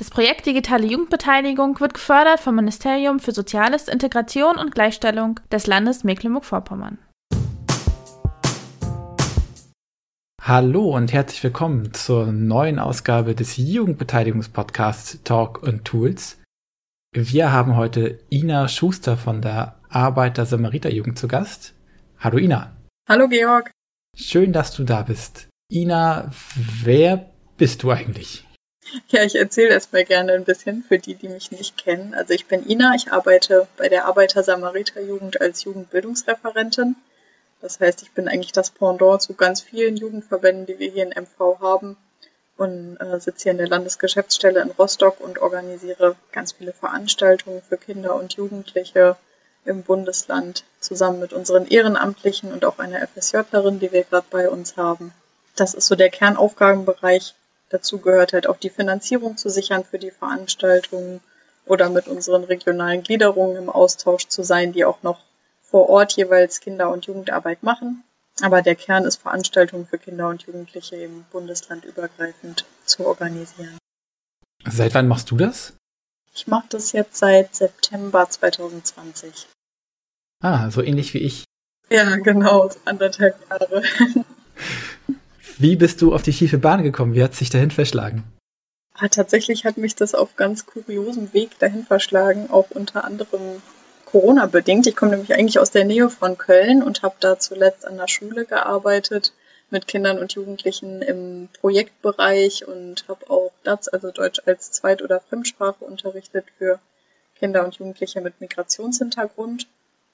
Das Projekt Digitale Jugendbeteiligung wird gefördert vom Ministerium für Soziales, Integration und Gleichstellung des Landes Mecklenburg-Vorpommern. Hallo und herzlich willkommen zur neuen Ausgabe des Jugendbeteiligungspodcasts Talk und Tools. Wir haben heute Ina Schuster von der Arbeiter-Samariter-Jugend zu Gast. Hallo Ina. Hallo Georg. Schön, dass du da bist. Ina, wer bist du eigentlich? Ja, ich erzähle erstmal gerne ein bisschen für die, die mich nicht kennen. Also ich bin Ina, ich arbeite bei der Arbeiter-Samariter-Jugend als Jugendbildungsreferentin. Das heißt, ich bin eigentlich das Pendant zu ganz vielen Jugendverbänden, die wir hier in MV haben und äh, sitze hier in der Landesgeschäftsstelle in Rostock und organisiere ganz viele Veranstaltungen für Kinder und Jugendliche im Bundesland zusammen mit unseren Ehrenamtlichen und auch einer FSJlerin, die wir gerade bei uns haben. Das ist so der Kernaufgabenbereich Dazu gehört halt auch die Finanzierung zu sichern für die Veranstaltungen oder mit unseren regionalen Gliederungen im Austausch zu sein, die auch noch vor Ort jeweils Kinder- und Jugendarbeit machen. Aber der Kern ist, Veranstaltungen für Kinder und Jugendliche im Bundesland übergreifend zu organisieren. Seit wann machst du das? Ich mache das jetzt seit September 2020. Ah, so ähnlich wie ich. Ja, genau, anderthalb Jahre. Wie bist du auf die schiefe Bahn gekommen? Wie hat sich dahin verschlagen? Ah, tatsächlich hat mich das auf ganz kuriosem Weg dahin verschlagen, auch unter anderem Corona bedingt. Ich komme nämlich eigentlich aus der Nähe von Köln und habe da zuletzt an der Schule gearbeitet mit Kindern und Jugendlichen im Projektbereich und habe auch DATS, also Deutsch als Zweit- oder Fremdsprache unterrichtet für Kinder und Jugendliche mit Migrationshintergrund.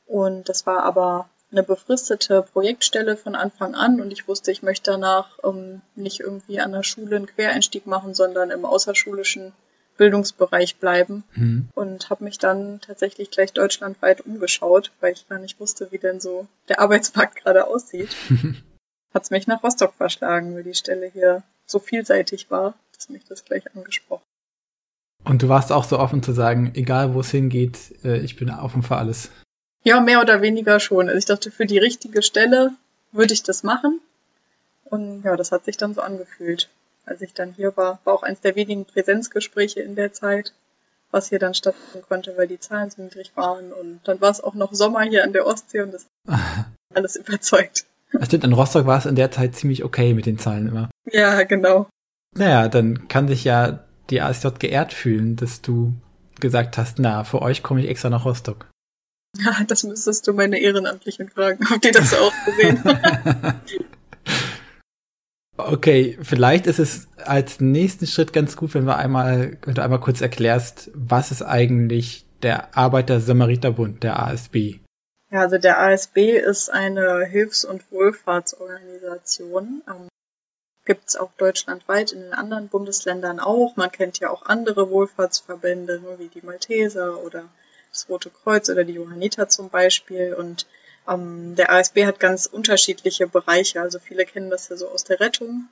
Und das war aber eine befristete Projektstelle von Anfang an und ich wusste, ich möchte danach ähm, nicht irgendwie an der Schule einen Quereinstieg machen, sondern im außerschulischen Bildungsbereich bleiben mhm. und habe mich dann tatsächlich gleich deutschlandweit umgeschaut, weil ich gar nicht wusste, wie denn so der Arbeitsmarkt gerade aussieht. Hat es mich nach Rostock verschlagen, weil die Stelle hier so vielseitig war, dass mich das gleich angesprochen. Und du warst auch so offen zu sagen, egal wo es hingeht, äh, ich bin offen für alles. Ja, mehr oder weniger schon. Also ich dachte, für die richtige Stelle würde ich das machen. Und ja, das hat sich dann so angefühlt. Als ich dann hier war, war auch eins der wenigen Präsenzgespräche in der Zeit, was hier dann stattfinden konnte, weil die Zahlen so niedrig waren. Und dann war es auch noch Sommer hier an der Ostsee und das alles überzeugt. Das stimmt, in Rostock war es in der Zeit ziemlich okay mit den Zahlen immer. Ja, genau. Naja, dann kann sich ja die ASJ geehrt fühlen, dass du gesagt hast, na, für euch komme ich extra nach Rostock. Ja, das müsstest du meine Ehrenamtlichen fragen, ob die das auch gesehen haben. Okay, vielleicht ist es als nächsten Schritt ganz gut, wenn wir einmal, wenn du einmal kurz erklärst, was ist eigentlich der Arbeiter-Samariter-Bund, der ASB? Ja, also der ASB ist eine Hilfs- und Wohlfahrtsorganisation. Ähm, Gibt es auch deutschlandweit in den anderen Bundesländern auch. Man kennt ja auch andere Wohlfahrtsverbände, wie die Malteser oder das Rote Kreuz oder die Johanniter zum Beispiel. Und ähm, der ASB hat ganz unterschiedliche Bereiche. Also viele kennen das ja so aus der Rettung.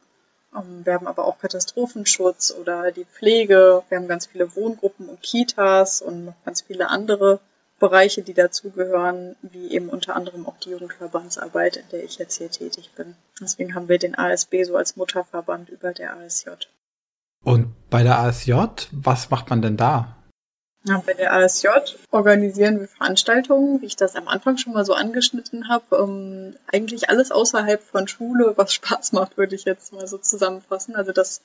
Ähm, wir haben aber auch Katastrophenschutz oder die Pflege. Wir haben ganz viele Wohngruppen und Kitas und noch ganz viele andere Bereiche, die dazugehören, wie eben unter anderem auch die Jugendverbandsarbeit, in der ich jetzt hier tätig bin. Deswegen haben wir den ASB so als Mutterverband über der ASJ. Und bei der ASJ, was macht man denn da? Ja, bei der ASJ organisieren wir Veranstaltungen, wie ich das am Anfang schon mal so angeschnitten habe. Ähm, eigentlich alles außerhalb von Schule, was Spaß macht, würde ich jetzt mal so zusammenfassen. Also das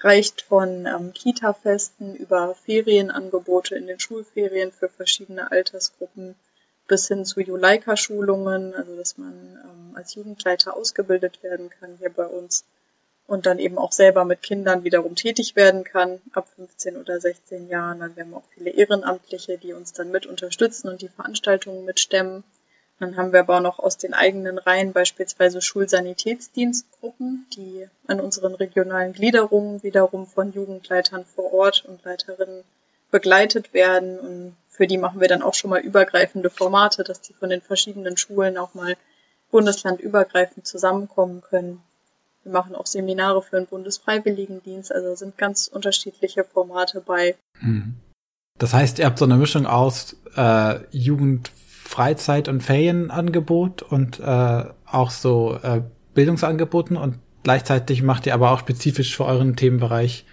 reicht von ähm, Kita-Festen über Ferienangebote in den Schulferien für verschiedene Altersgruppen bis hin zu Juleika-Schulungen, also dass man ähm, als Jugendleiter ausgebildet werden kann hier bei uns und dann eben auch selber mit Kindern wiederum tätig werden kann, ab 15 oder 16 Jahren. Dann haben wir auch viele Ehrenamtliche, die uns dann mit unterstützen und die Veranstaltungen mitstemmen. Dann haben wir aber auch noch aus den eigenen Reihen beispielsweise Schulsanitätsdienstgruppen, die an unseren regionalen Gliederungen wiederum von Jugendleitern vor Ort und Leiterinnen begleitet werden und für die machen wir dann auch schon mal übergreifende Formate, dass die von den verschiedenen Schulen auch mal bundeslandübergreifend zusammenkommen können. Wir machen auch Seminare für den Bundesfreiwilligendienst, also sind ganz unterschiedliche Formate bei. Hm. Das heißt, ihr habt so eine Mischung aus äh, Jugend, Freizeit und Ferienangebot und äh, auch so äh, Bildungsangeboten und gleichzeitig macht ihr aber auch spezifisch für euren Themenbereich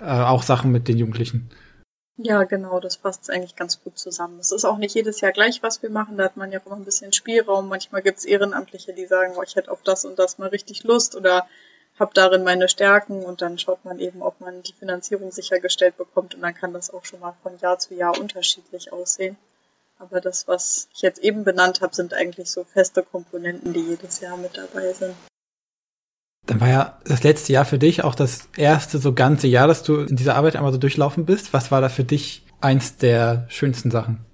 äh, auch Sachen mit den Jugendlichen. Ja, genau, das passt eigentlich ganz gut zusammen. Es ist auch nicht jedes Jahr gleich, was wir machen. Da hat man ja immer ein bisschen Spielraum. Manchmal gibt es Ehrenamtliche, die sagen, oh, ich hätte auf das und das mal richtig Lust oder habe darin meine Stärken und dann schaut man eben, ob man die Finanzierung sichergestellt bekommt und dann kann das auch schon mal von Jahr zu Jahr unterschiedlich aussehen. Aber das, was ich jetzt eben benannt habe, sind eigentlich so feste Komponenten, die jedes Jahr mit dabei sind. Dann war ja das letzte Jahr für dich auch das erste so ganze Jahr, dass du in dieser Arbeit einmal so durchlaufen bist. Was war da für dich eins der schönsten Sachen?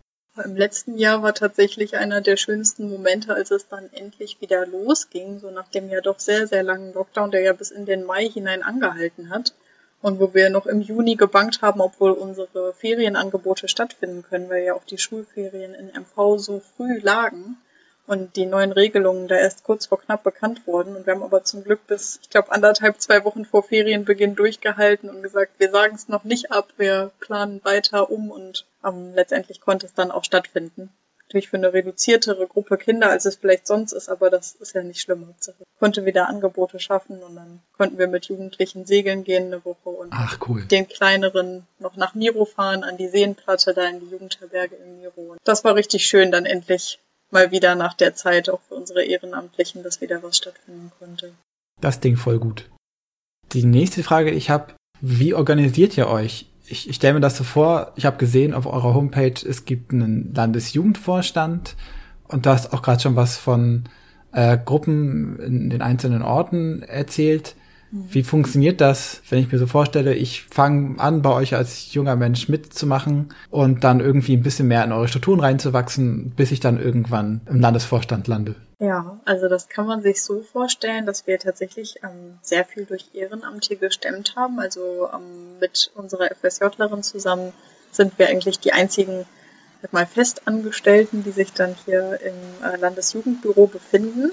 Im letzten Jahr war tatsächlich einer der schönsten Momente, als es dann endlich wieder losging, so nach dem ja doch sehr, sehr langen Lockdown, der ja bis in den Mai hinein angehalten hat und wo wir noch im Juni gebankt haben, obwohl unsere Ferienangebote stattfinden können, weil ja auch die Schulferien in MV so früh lagen und die neuen Regelungen da erst kurz vor knapp bekannt wurden. Und wir haben aber zum Glück bis, ich glaube, anderthalb, zwei Wochen vor Ferienbeginn durchgehalten und gesagt, wir sagen es noch nicht ab, wir planen weiter um und ähm, letztendlich konnte es dann auch stattfinden natürlich für eine reduziertere Gruppe Kinder, als es vielleicht sonst ist, aber das ist ja nicht schlimm. Hauptsache konnte wieder Angebote schaffen und dann konnten wir mit Jugendlichen segeln gehen eine Woche und Ach, cool. den kleineren noch nach Miro fahren, an die Seenplatte, da in die Jugendherberge in Miro. Und das war richtig schön, dann endlich mal wieder nach der Zeit auch für unsere Ehrenamtlichen, dass wieder was stattfinden konnte. Das Ding voll gut. Die nächste Frage, die ich habe, wie organisiert ihr euch? ich, ich stelle mir das so vor, ich habe gesehen auf eurer Homepage, es gibt einen Landesjugendvorstand und du hast auch gerade schon was von äh, Gruppen in den einzelnen Orten erzählt. Wie funktioniert das, wenn ich mir so vorstelle, ich fange an, bei euch als junger Mensch mitzumachen und dann irgendwie ein bisschen mehr in eure Strukturen reinzuwachsen, bis ich dann irgendwann im Landesvorstand lande? Ja, also das kann man sich so vorstellen, dass wir tatsächlich ähm, sehr viel durch Ehrenamte gestemmt haben. Also ähm, mit unserer FSJlerin zusammen sind wir eigentlich die einzigen mal, Festangestellten, die sich dann hier im äh, Landesjugendbüro befinden.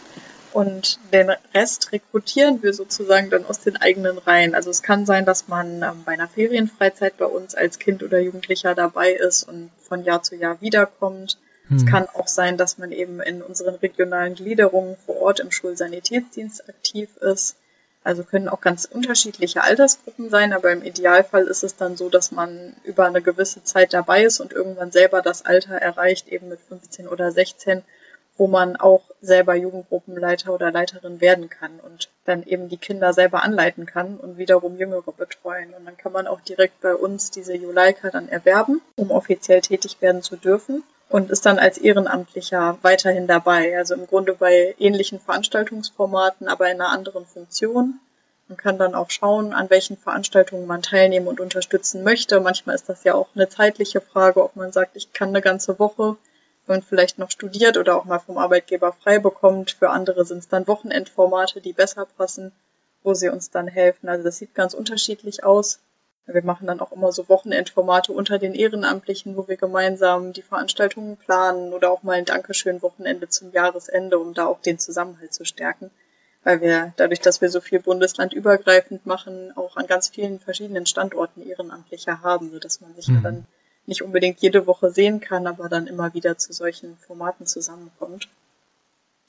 Und den Rest rekrutieren wir sozusagen dann aus den eigenen Reihen. Also es kann sein, dass man ähm, bei einer Ferienfreizeit bei uns als Kind oder Jugendlicher dabei ist und von Jahr zu Jahr wiederkommt. Es hm. kann auch sein, dass man eben in unseren regionalen Gliederungen vor Ort im Schulsanitätsdienst aktiv ist. Also können auch ganz unterschiedliche Altersgruppen sein, aber im Idealfall ist es dann so, dass man über eine gewisse Zeit dabei ist und irgendwann selber das Alter erreicht, eben mit 15 oder 16, wo man auch selber Jugendgruppenleiter oder Leiterin werden kann und dann eben die Kinder selber anleiten kann und wiederum Jüngere betreuen. Und dann kann man auch direkt bei uns diese Juleika dann erwerben, um offiziell tätig werden zu dürfen und ist dann als Ehrenamtlicher weiterhin dabei. Also im Grunde bei ähnlichen Veranstaltungsformaten, aber in einer anderen Funktion. Man kann dann auch schauen, an welchen Veranstaltungen man teilnehmen und unterstützen möchte. Manchmal ist das ja auch eine zeitliche Frage, ob man sagt, ich kann eine ganze Woche und vielleicht noch studiert oder auch mal vom Arbeitgeber frei bekommt. Für andere sind es dann Wochenendformate, die besser passen, wo sie uns dann helfen. Also das sieht ganz unterschiedlich aus. Wir machen dann auch immer so Wochenendformate unter den Ehrenamtlichen, wo wir gemeinsam die Veranstaltungen planen oder auch mal ein Dankeschön-Wochenende zum Jahresende, um da auch den Zusammenhalt zu stärken. Weil wir dadurch, dass wir so viel bundeslandübergreifend machen, auch an ganz vielen verschiedenen Standorten Ehrenamtliche haben, sodass man sich mhm. dann nicht unbedingt jede Woche sehen kann, aber dann immer wieder zu solchen Formaten zusammenkommt.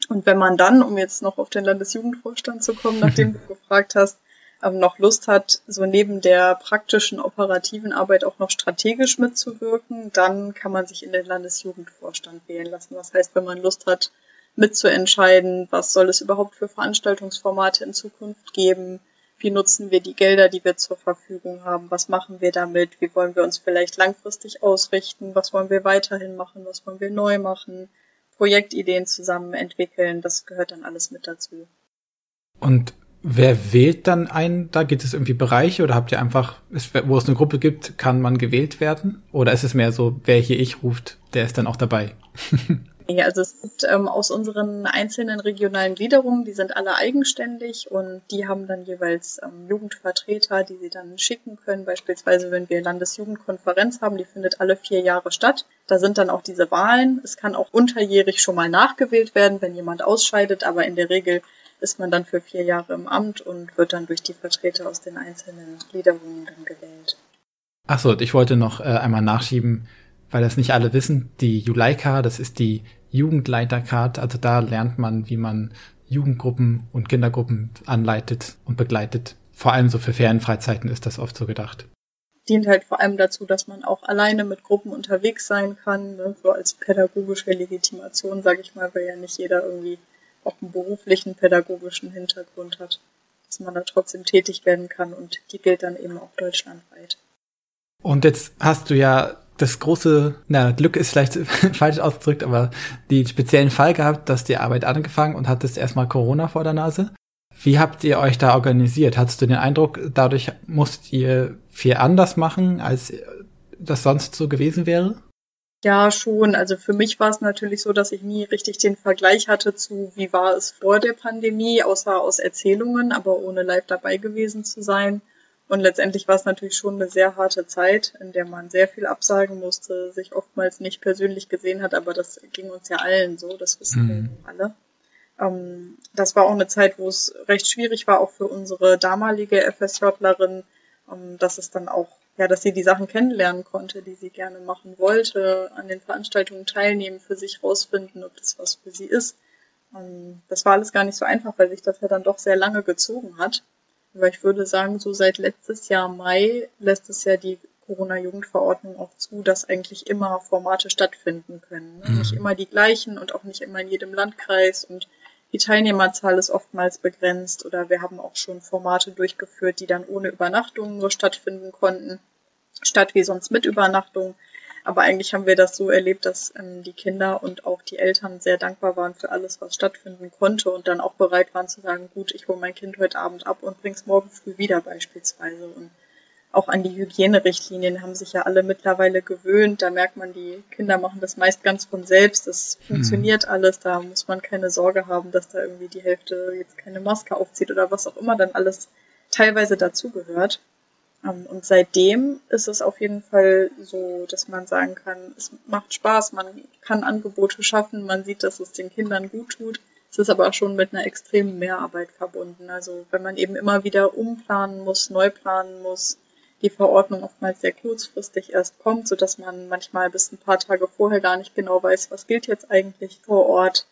Und wenn man dann, um jetzt noch auf den Landesjugendvorstand zu kommen, nachdem du gefragt hast, ähm, noch Lust hat, so neben der praktischen operativen Arbeit auch noch strategisch mitzuwirken, dann kann man sich in den Landesjugendvorstand wählen lassen. Das heißt, wenn man Lust hat, mitzuentscheiden, was soll es überhaupt für Veranstaltungsformate in Zukunft geben, wie nutzen wir die Gelder, die wir zur Verfügung haben, was machen wir damit, wie wollen wir uns vielleicht langfristig ausrichten, was wollen wir weiterhin machen, was wollen wir neu machen, Projektideen zusammen entwickeln, das gehört dann alles mit dazu. Und Wer wählt dann ein? Da gibt es irgendwie Bereiche oder habt ihr einfach, wo es eine Gruppe gibt, kann man gewählt werden? Oder ist es mehr so, wer hier ich ruft, der ist dann auch dabei? Nee, also es gibt ähm, aus unseren einzelnen regionalen Gliederungen, die sind alle eigenständig und die haben dann jeweils ähm, Jugendvertreter, die sie dann schicken können. Beispielsweise, wenn wir Landesjugendkonferenz haben, die findet alle vier Jahre statt. Da sind dann auch diese Wahlen. Es kann auch unterjährig schon mal nachgewählt werden, wenn jemand ausscheidet, aber in der Regel ist man dann für vier Jahre im Amt und wird dann durch die Vertreter aus den einzelnen Gliederungen dann gewählt. Achso, ich wollte noch äh, einmal nachschieben, weil das nicht alle wissen, die Juleika, das ist die Jugendleitercard, also da lernt man, wie man Jugendgruppen und Kindergruppen anleitet und begleitet. Vor allem so für Ferienfreizeiten ist das oft so gedacht. Dient halt vor allem dazu, dass man auch alleine mit Gruppen unterwegs sein kann, ne? so als pädagogische Legitimation, sage ich mal, weil ja nicht jeder irgendwie auch einen beruflichen pädagogischen Hintergrund hat, dass man da trotzdem tätig werden kann und die gilt dann eben auch deutschlandweit. Und jetzt hast du ja das große, na, Glück ist vielleicht falsch ausgedrückt, aber die speziellen Fall gehabt, dass die Arbeit angefangen und hattest erstmal Corona vor der Nase. Wie habt ihr euch da organisiert? Hattest du den Eindruck, dadurch musst ihr viel anders machen, als das sonst so gewesen wäre? Ja, schon. Also für mich war es natürlich so, dass ich nie richtig den Vergleich hatte zu, wie war es vor der Pandemie, außer aus Erzählungen, aber ohne live dabei gewesen zu sein. Und letztendlich war es natürlich schon eine sehr harte Zeit, in der man sehr viel absagen musste, sich oftmals nicht persönlich gesehen hat, aber das ging uns ja allen so, das wissen mhm. wir alle. Ähm, das war auch eine Zeit, wo es recht schwierig war, auch für unsere damalige FSJlerin, ähm, dass es dann auch, ja, dass sie die Sachen kennenlernen konnte, die sie gerne machen wollte, an den Veranstaltungen teilnehmen, für sich rausfinden, ob das was für sie ist. Ähm, das war alles gar nicht so einfach, weil sich das ja dann doch sehr lange gezogen hat. Aber ich würde sagen, so seit letztes Jahr Mai lässt es ja die Corona-Jugendverordnung auch zu, dass eigentlich immer Formate stattfinden können. Ne? Mhm. Nicht immer die gleichen und auch nicht immer in jedem Landkreis und die Teilnehmerzahl ist oftmals begrenzt oder wir haben auch schon Formate durchgeführt, die dann ohne Übernachtung nur stattfinden konnten, statt wie sonst mit Übernachtung. Aber eigentlich haben wir das so erlebt, dass ähm, die Kinder und auch die Eltern sehr dankbar waren für alles, was stattfinden konnte und dann auch bereit waren zu sagen, gut, ich hole mein Kind heute Abend ab und bring's morgen früh wieder beispielsweise. Und auch an die Hygienerichtlinien haben sich ja alle mittlerweile gewöhnt. Da merkt man, die Kinder machen das meist ganz von selbst. Das mhm. funktioniert mhm. alles. Da muss man keine Sorge haben, dass da irgendwie die Hälfte jetzt keine Maske aufzieht oder was auch immer dann alles teilweise dazugehört. Ähm, und seitdem ist es auf jeden Fall so, dass man sagen kann, es macht Spaß, man kann Angebote schaffen, man sieht, dass es den Kindern gut tut. Es ist aber auch schon mit einer extremen Mehrarbeit verbunden. Also wenn man eben immer wieder umplanen muss, neu planen muss, die Verordnung oftmals sehr kurzfristig erst kommt, so dass man manchmal bis ein paar Tage vorher gar nicht genau weiß, was gilt jetzt eigentlich vor Ort.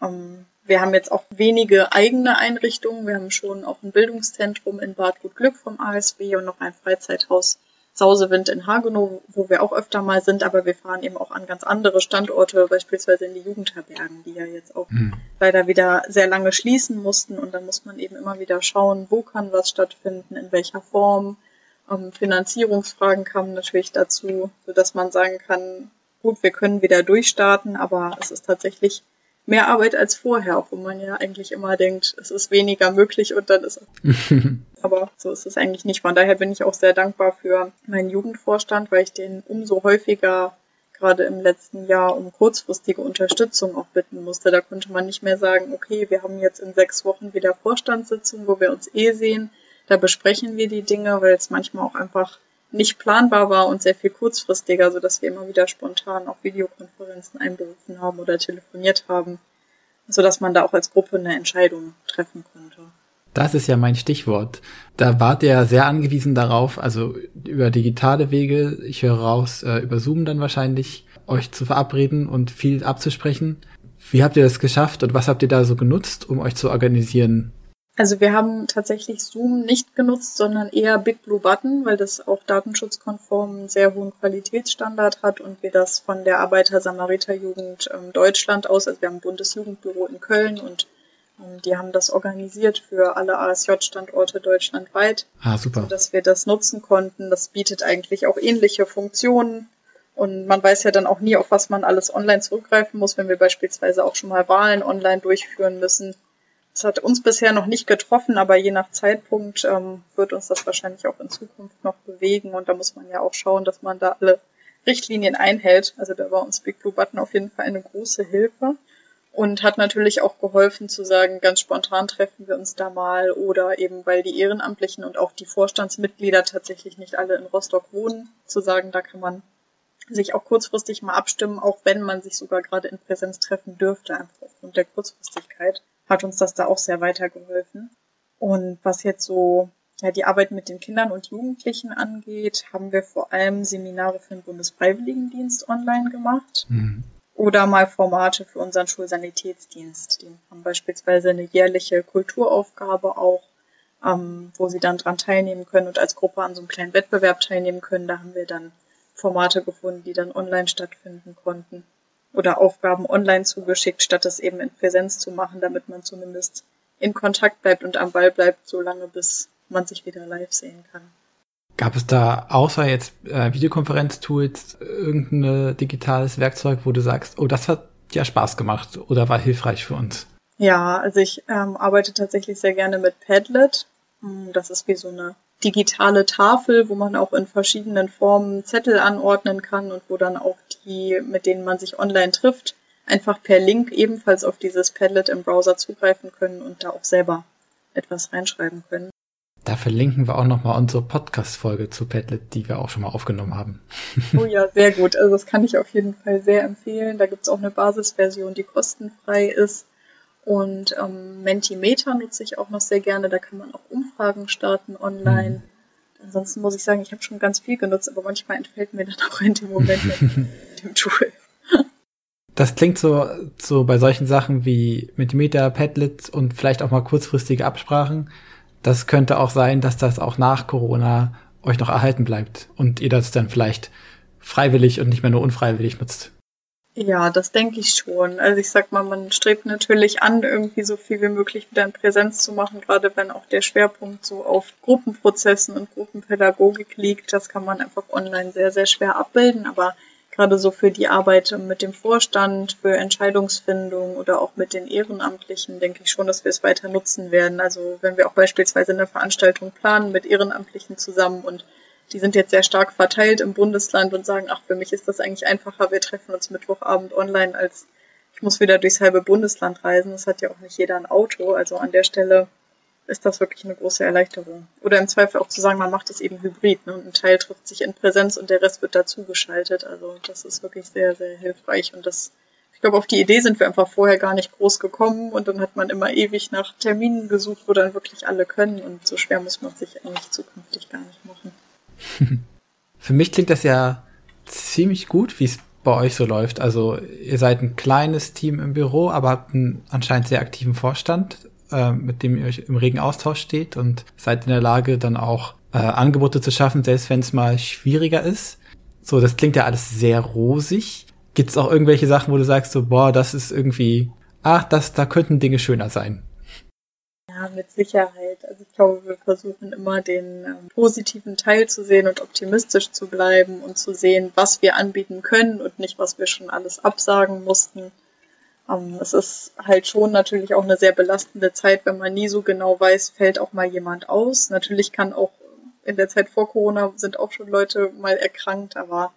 Ähm, wir haben jetzt auch wenige eigene Einrichtungen. Wir haben schon auch ein Bildungszentrum in Bad Gutglück vom ASB und noch ein Freizeithaus Sausewind in Hagenow, wo wir auch öfter mal sind, aber wir fahren eben auch an ganz andere Standorte, beispielsweise in die Jugendherbergen, die ja jetzt auch mhm. leider wieder sehr lange schließen mussten. Und dann muss man eben immer wieder schauen, wo kann was stattfinden, in welcher Form. Ähm, Finanzierungsfragen kamen natürlich dazu, sodass man sagen kann, gut, wir können wieder durchstarten, aber es ist tatsächlich mehr Arbeit als vorher, obwohl man ja eigentlich immer denkt, es ist weniger möglich und dann ist es. Aber so ist es eigentlich nicht. Von daher bin ich auch sehr dankbar für meinen Jugendvorstand, weil ich den umso häufiger gerade im letzten Jahr um kurzfristige Unterstützung auch bitten musste. Da konnte man nicht mehr sagen, okay, wir haben jetzt in sechs Wochen wieder Vorstandssitzung, wo wir uns eh sehen. Da besprechen wir die Dinge, weil es manchmal auch einfach nicht planbar war und sehr viel kurzfristiger, so dass wir immer wieder spontan auch Videokonferenzen einberufen haben oder telefoniert haben, so dass man da auch als Gruppe eine Entscheidung treffen konnte. Das ist ja mein Stichwort. Da wart ihr sehr angewiesen darauf, also über digitale Wege, ich höre raus, äh, über Zoom dann wahrscheinlich, euch zu verabreden und viel abzusprechen. Wie habt ihr das geschafft und was habt ihr da so genutzt, um euch zu organisieren? Also wir haben tatsächlich Zoom nicht genutzt, sondern eher Big Blue Button, weil das auch datenschutzkonform einen sehr hohen Qualitätsstandard hat und wir das von der Arbeiter-Samariter-Jugend ähm, Deutschland aus, also wir haben ein Bundesjugendbüro in Köln und ähm, die haben das organisiert für alle ASJ-Standorte deutschlandweit, ah, super. sodass wir das nutzen konnten. Das bietet eigentlich auch ähnliche Funktionen und man weiß ja dann auch nie, auf was man alles online zurückgreifen muss, wenn wir beispielsweise auch schon mal Wahlen online durchführen müssen es hat uns bisher noch nicht getroffen, aber je nach Zeitpunkt ähm, wird uns das wahrscheinlich auch in Zukunft noch bewegen. Und da muss man ja auch schauen, dass man da alle Richtlinien einhält. Also da war uns Big Blue Button auf jeden Fall eine große Hilfe und hat natürlich auch geholfen zu sagen, ganz spontan treffen wir uns da mal oder eben weil die Ehrenamtlichen und auch die Vorstandsmitglieder tatsächlich nicht alle in Rostock wohnen, zu sagen, da kann man sich auch kurzfristig mal abstimmen, auch wenn man sich sogar gerade in Präsenz treffen dürfte, einfach aufgrund der Kurzfristigkeit, hat uns das da auch sehr weitergeholfen. Und was jetzt so ja, die Arbeit mit den Kindern und Jugendlichen angeht, haben wir vor allem Seminare für den Bundesfreiwilligendienst online gemacht. Mhm oder mal Formate für unseren Schulsanitätsdienst. Die haben beispielsweise eine jährliche Kulturaufgabe auch, ähm, wo sie dann dran teilnehmen können und als Gruppe an so einem kleinen Wettbewerb teilnehmen können. Da haben wir dann Formate gefunden, die dann online stattfinden konnten. Oder Aufgaben online zugeschickt, statt es eben in Präsenz zu machen, damit man zumindest in Kontakt bleibt und am Ball bleibt, solange bis man sich wieder live sehen kann. Gab es da außer jetzt äh, Videokonferenz-Tools irgendein digitales Werkzeug, wo du sagst, oh, das hat ja Spaß gemacht oder war hilfreich für uns? Ja, also ich ähm, arbeite tatsächlich sehr gerne mit Padlet. Hm, das ist wie so eine digitale Tafel, wo man auch in verschiedenen Formen Zettel anordnen kann und wo dann auch die, mit denen man sich online trifft, einfach per Link ebenfalls auf dieses Padlet im Browser zugreifen können und da auch selber etwas reinschreiben können. Da verlinken wir auch nochmal unsere Podcast-Folge zu Padlet, die wir auch schon mal aufgenommen haben. Oh ja, sehr gut. Also das kann ich auf jeden Fall sehr empfehlen. Da gibt's auch eine Basisversion, die kostenfrei ist. Und ähm, Mentimeter nutze ich auch noch sehr gerne. Da kann man auch Umfragen starten online. Mhm. Ansonsten muss ich sagen, ich habe schon ganz viel genutzt, aber manchmal entfällt mir dann auch in dem Moment mit dem Tool. Das klingt so, so bei solchen Sachen wie Mentimeter, Padlet und vielleicht auch mal kurzfristige Absprachen das könnte auch sein, dass das auch nach Corona euch noch erhalten bleibt und ihr das dann vielleicht freiwillig und nicht mehr nur unfreiwillig nutzt. Ja, das denke ich schon. Also ich sag mal, man strebt natürlich an, irgendwie so viel wie möglich wieder in Präsenz zu machen, gerade wenn auch der Schwerpunkt so auf Gruppenprozessen und Gruppenpädagogik liegt. Das kann man einfach online sehr, sehr schwer abbilden, aber gerade so für die Arbeit mit dem Vorstand, für Entscheidungsfindung oder auch mit den Ehrenamtlichen denke ich schon, dass wir es weiter nutzen werden. Also wenn wir auch beispielsweise eine Veranstaltung planen mit Ehrenamtlichen zusammen und die sind jetzt sehr stark verteilt im Bundesland und sagen, ach, für mich ist das eigentlich einfacher, wir treffen uns Mittwochabend online, als ich muss wieder durchs halbe Bundesland reisen. Das hat ja auch nicht jeder ein Auto. Also an der Stelle ist das wirklich eine große Erleichterung. Oder im Zweifel auch zu sagen, man macht es eben hybrid. Ne? Ein Teil trifft sich in Präsenz und der Rest wird dazugeschaltet. Also das ist wirklich sehr, sehr hilfreich. Und das, ich glaube, auf die Idee sind wir einfach vorher gar nicht groß gekommen und dann hat man immer ewig nach Terminen gesucht, wo dann wirklich alle können. Und so schwer muss man sich eigentlich zukünftig gar nicht machen. Für mich klingt das ja ziemlich gut, wie es bei euch so läuft. Also ihr seid ein kleines Team im Büro, aber habt einen anscheinend sehr aktiven Vorstand äh, mit dem ihr euch im regen Austausch steht und seid in der Lage, dann auch äh, Angebote zu schaffen, selbst wenn es mal schwieriger ist. So, das klingt ja alles sehr rosig. Gibt es auch irgendwelche Sachen, wo du sagst, so, boah, das ist irgendwie, ach, das, da könnten Dinge schöner sein? Ja, mit Sicherheit. Also ich glaube, wir versuchen immer den ähm, positiven Teil zu sehen und optimistisch zu bleiben und zu sehen, was wir anbieten können und nicht, was wir schon alles absagen mussten. Ähm, es ist halt schon natürlich auch eine sehr belastende Zeit, wenn man nie so genau weiß, fällt auch mal jemand aus. Natürlich kann auch in der Zeit vor Corona sind auch schon Leute mal erkrankt, aber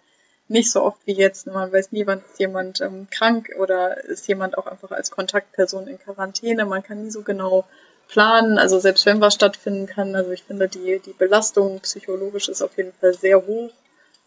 nicht so oft wie jetzt. Man weiß nie, wann ist jemand ähm, krank oder ist jemand auch einfach als Kontaktperson in Quarantäne. Man kann nie so genau planen. Also selbst wenn was stattfinden kann, also ich finde die, die Belastung psychologisch ist auf jeden Fall sehr hoch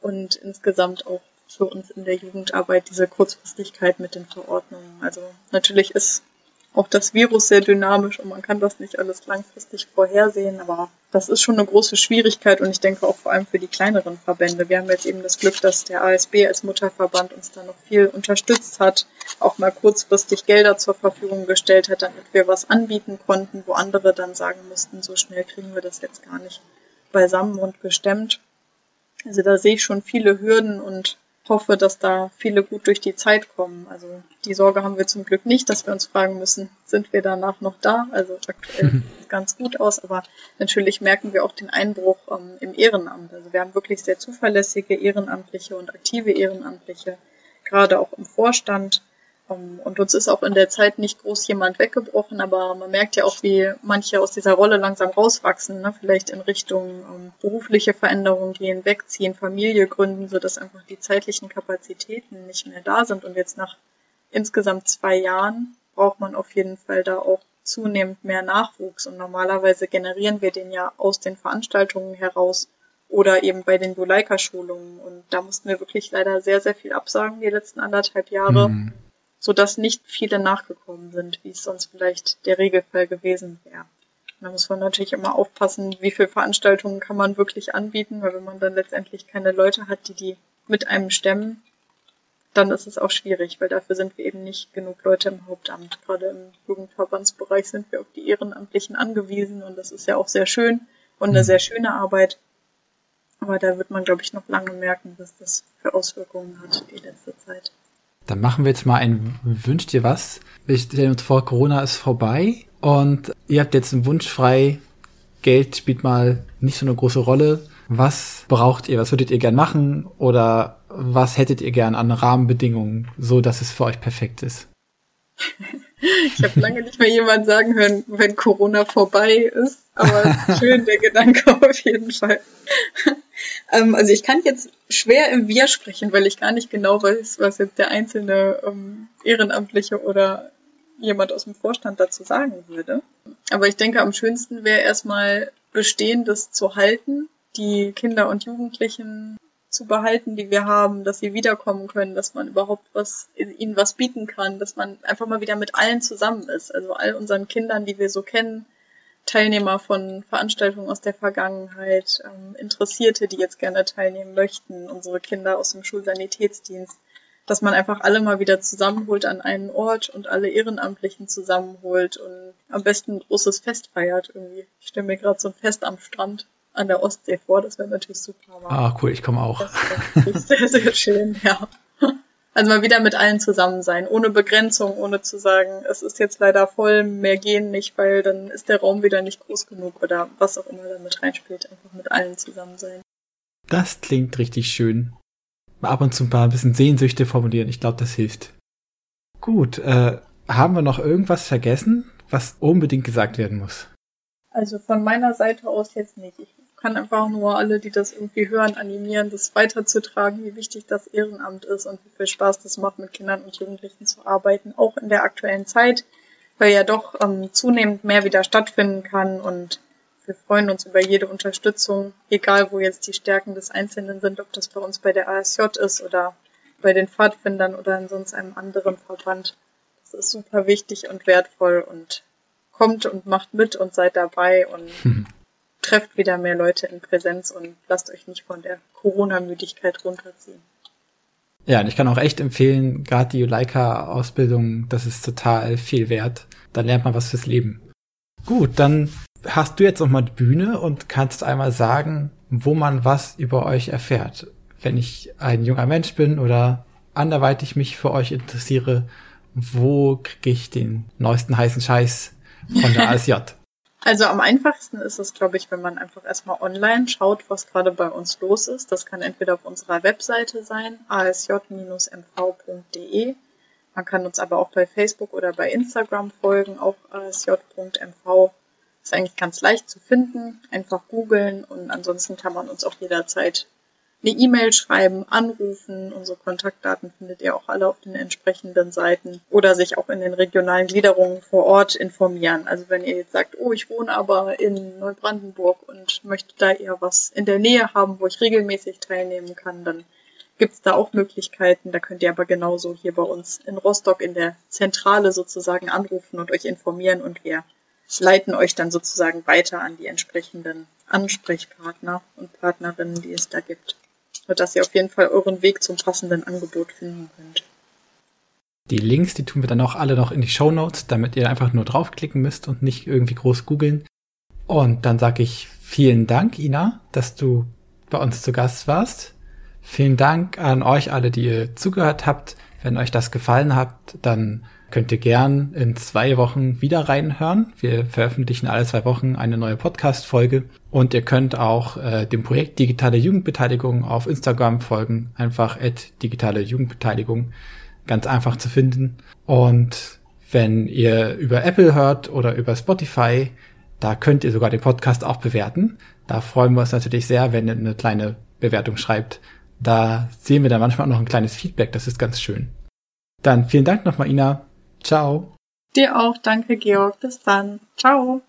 und insgesamt auch für uns in der Jugendarbeit, diese Kurzfristigkeit mit den Verordnungen. Also natürlich ist auch das Virus sehr dynamisch und man kann das nicht alles langfristig vorhersehen, aber das ist schon eine große Schwierigkeit und ich denke auch vor allem für die kleineren Verbände. Wir haben jetzt eben das Glück, dass der ASB als Mutterverband uns da noch viel unterstützt hat, auch mal kurzfristig Gelder zur Verfügung gestellt hat, damit wir was anbieten konnten, wo andere dann sagen mussten, so schnell kriegen wir das jetzt gar nicht beisammen und gestemmt. Also da sehe ich schon viele Hürden und hoffe, dass da viele gut durch die Zeit kommen. Also die Sorge haben wir zum Glück nicht, dass wir uns fragen müssen, sind wir danach noch da? Also aktuell mhm. sieht ganz gut aus, aber natürlich merken wir auch den Einbruch ähm, im Ehrenamt. Also wir haben wirklich sehr zuverlässige Ehrenamtliche und aktive Ehrenamtliche, gerade auch im Vorstand. Und uns ist auch in der Zeit nicht groß jemand weggebrochen, aber man merkt ja auch, wie manche aus dieser Rolle langsam rauswachsen, ne? vielleicht in Richtung ähm, berufliche Veränderungen gehen, wegziehen, Familie gründen, sodass einfach die zeitlichen Kapazitäten nicht mehr da sind. Und jetzt nach insgesamt zwei Jahren braucht man auf jeden Fall da auch zunehmend mehr Nachwuchs. Und normalerweise generieren wir den ja aus den Veranstaltungen heraus oder eben bei den Juleika-Schulungen. Und da mussten wir wirklich leider sehr, sehr viel absagen die letzten anderthalb Jahre, mhm. Sodass nicht viele nachgekommen sind, wie es sonst vielleicht der Regelfall gewesen wäre. Da muss man natürlich immer aufpassen, wie viele Veranstaltungen kann man wirklich anbieten, weil wenn man dann letztendlich keine Leute hat, die die mit einem stemmen, dann ist es auch schwierig, weil dafür sind wir eben nicht genug Leute im Hauptamt. Gerade im Jugendverbandsbereich sind wir auf die Ehrenamtlichen angewiesen und das ist ja auch sehr schön und eine mhm. sehr schöne Arbeit. Aber da wird man, glaube ich, noch lange merken, was das für Auswirkungen hat, die letzte Zeit. Dann machen wir jetzt mal ein Wünsch dir was. Wir stellen uns vor, Corona ist vorbei und ihr habt jetzt einen Wunsch frei. Geld spielt mal nicht so eine große Rolle. Was braucht ihr? Was würdet ihr gern machen? Oder was hättet ihr gern an Rahmenbedingungen, so dass es für euch perfekt ist? Ich habe lange nicht mehr jemand sagen hören, wenn Corona vorbei ist, aber schön der Gedanke auf jeden Fall. Ähm, also ich kann jetzt schwer im Wir sprechen, weil ich gar nicht genau weiß, was jetzt der einzelne ähm, Ehrenamtliche oder jemand aus dem Vorstand dazu sagen würde. Aber ich denke, am schönsten wäre erstmal Bestehendes zu halten, die Kinder und Jugendlichen zu behalten, die wir haben, dass sie wiederkommen können, dass man überhaupt was ihnen was bieten kann, dass man einfach mal wieder mit allen zusammen ist, also all unseren Kindern, die wir so kennen, Teilnehmer von Veranstaltungen aus der Vergangenheit, ähm, Interessierte, die jetzt gerne teilnehmen möchten, unsere Kinder aus dem Schulsanitätsdienst, dass man einfach alle mal wieder zusammenholt an einen Ort und alle Ehrenamtlichen zusammenholt und am besten ein großes Fest feiert irgendwie. Ich stelle mir gerade so ein Fest am Strand an der Ostsee vor. Das wäre natürlich super. Ah, cool, ich komme auch. Das wäre sehr, sehr schön, ja. Also mal wieder mit allen zusammen sein, ohne Begrenzung, ohne zu sagen, es ist jetzt leider voll, mehr gehen nicht, weil dann ist der Raum wieder nicht groß genug oder was auch immer damit reinspielt, einfach mit allen zusammen sein. Das klingt richtig schön. Ab und zu ein paar ein bisschen Sehnsüchte formulieren, ich glaube, das hilft. Gut, äh, haben wir noch irgendwas vergessen, was unbedingt gesagt werden muss? Also von meiner Seite aus jetzt nicht. Ich kann einfach nur alle, die das irgendwie hören, animieren, das weiterzutragen, wie wichtig das Ehrenamt ist und wie viel Spaß das macht, mit Kindern und Jugendlichen zu arbeiten, auch in der aktuellen Zeit, weil ja doch ähm, zunehmend mehr wieder stattfinden kann und wir freuen uns über jede Unterstützung, egal wo jetzt die Stärken des Einzelnen sind, ob das bei uns bei der ASJ ist oder bei den Pfadfindern oder in sonst einem anderen Verband. Das ist super wichtig und wertvoll und kommt und macht mit und seid dabei und hm. trefft wieder mehr Leute in Präsenz und lasst euch nicht von der Corona-Müdigkeit runterziehen. Ja, und ich kann auch echt empfehlen, gerade die Juleika-Ausbildung, das ist total viel wert. Da lernt man was fürs Leben. Gut, dann hast du jetzt noch mal die Bühne und kannst einmal sagen, wo man was über euch erfährt. Wenn ich ein junger Mensch bin oder anderweitig mich für euch interessiere, wo kriege ich den neuesten heißen Scheiß von der ASJ? Also am einfachsten ist es, glaube ich, wenn man einfach erstmal online schaut, was gerade bei uns los ist. Das kann entweder auf unserer Webseite sein, asj-mv.de. Man kann uns aber auch bei Facebook oder bei Instagram folgen, auch asj.mv. Ist eigentlich ganz leicht zu finden. Einfach googeln und ansonsten kann man uns auch jederzeit eine E-Mail schreiben, anrufen. Unsere Kontaktdaten findet ihr auch alle auf den entsprechenden Seiten oder sich auch in den regionalen Gliederungen vor Ort informieren. Also wenn ihr jetzt sagt, oh, ich wohne aber in Neubrandenburg und möchte da eher was in der Nähe haben, wo ich regelmäßig teilnehmen kann, dann gibt's da auch Möglichkeiten. Da könnt ihr aber genauso hier bei uns in Rostock in der Zentrale sozusagen anrufen und euch informieren und wir leiten euch dann sozusagen weiter an die entsprechenden Ansprechpartner und Partnerinnen, die es da gibt sodass ihr auf jeden Fall euren Weg zum passenden Angebot finden könnt. Die Links, die tun wir dann auch alle noch in die Show Notes, damit ihr einfach nur draufklicken müsst und nicht irgendwie groß googeln. Und dann sage ich vielen Dank, Ina, dass du bei uns zu Gast warst. Vielen Dank an euch alle, die ihr zugehört habt. Wenn euch das gefallen hat, dann könnt ihr gern in zwei Wochen wieder reinhören. Wir veröffentlichen alle zwei Wochen eine neue Podcast-Folge und ihr könnt auch äh, dem Projekt Digitale Jugendbeteiligung auf Instagram folgen. Einfach at digitale Jugendbeteiligung. ganz einfach zu finden. Und wenn ihr über Apple hört oder über Spotify, da könnt ihr sogar den Podcast auch bewerten. Da freuen wir uns natürlich sehr, wenn ihr eine kleine Bewertung schreibt. Da sehen wir dann manchmal auch noch ein kleines Feedback. Das ist ganz schön. Dann vielen Dank nochmal, Ina. Ciao. Dir auch. Danke, Georg. Bis dann. Ciao.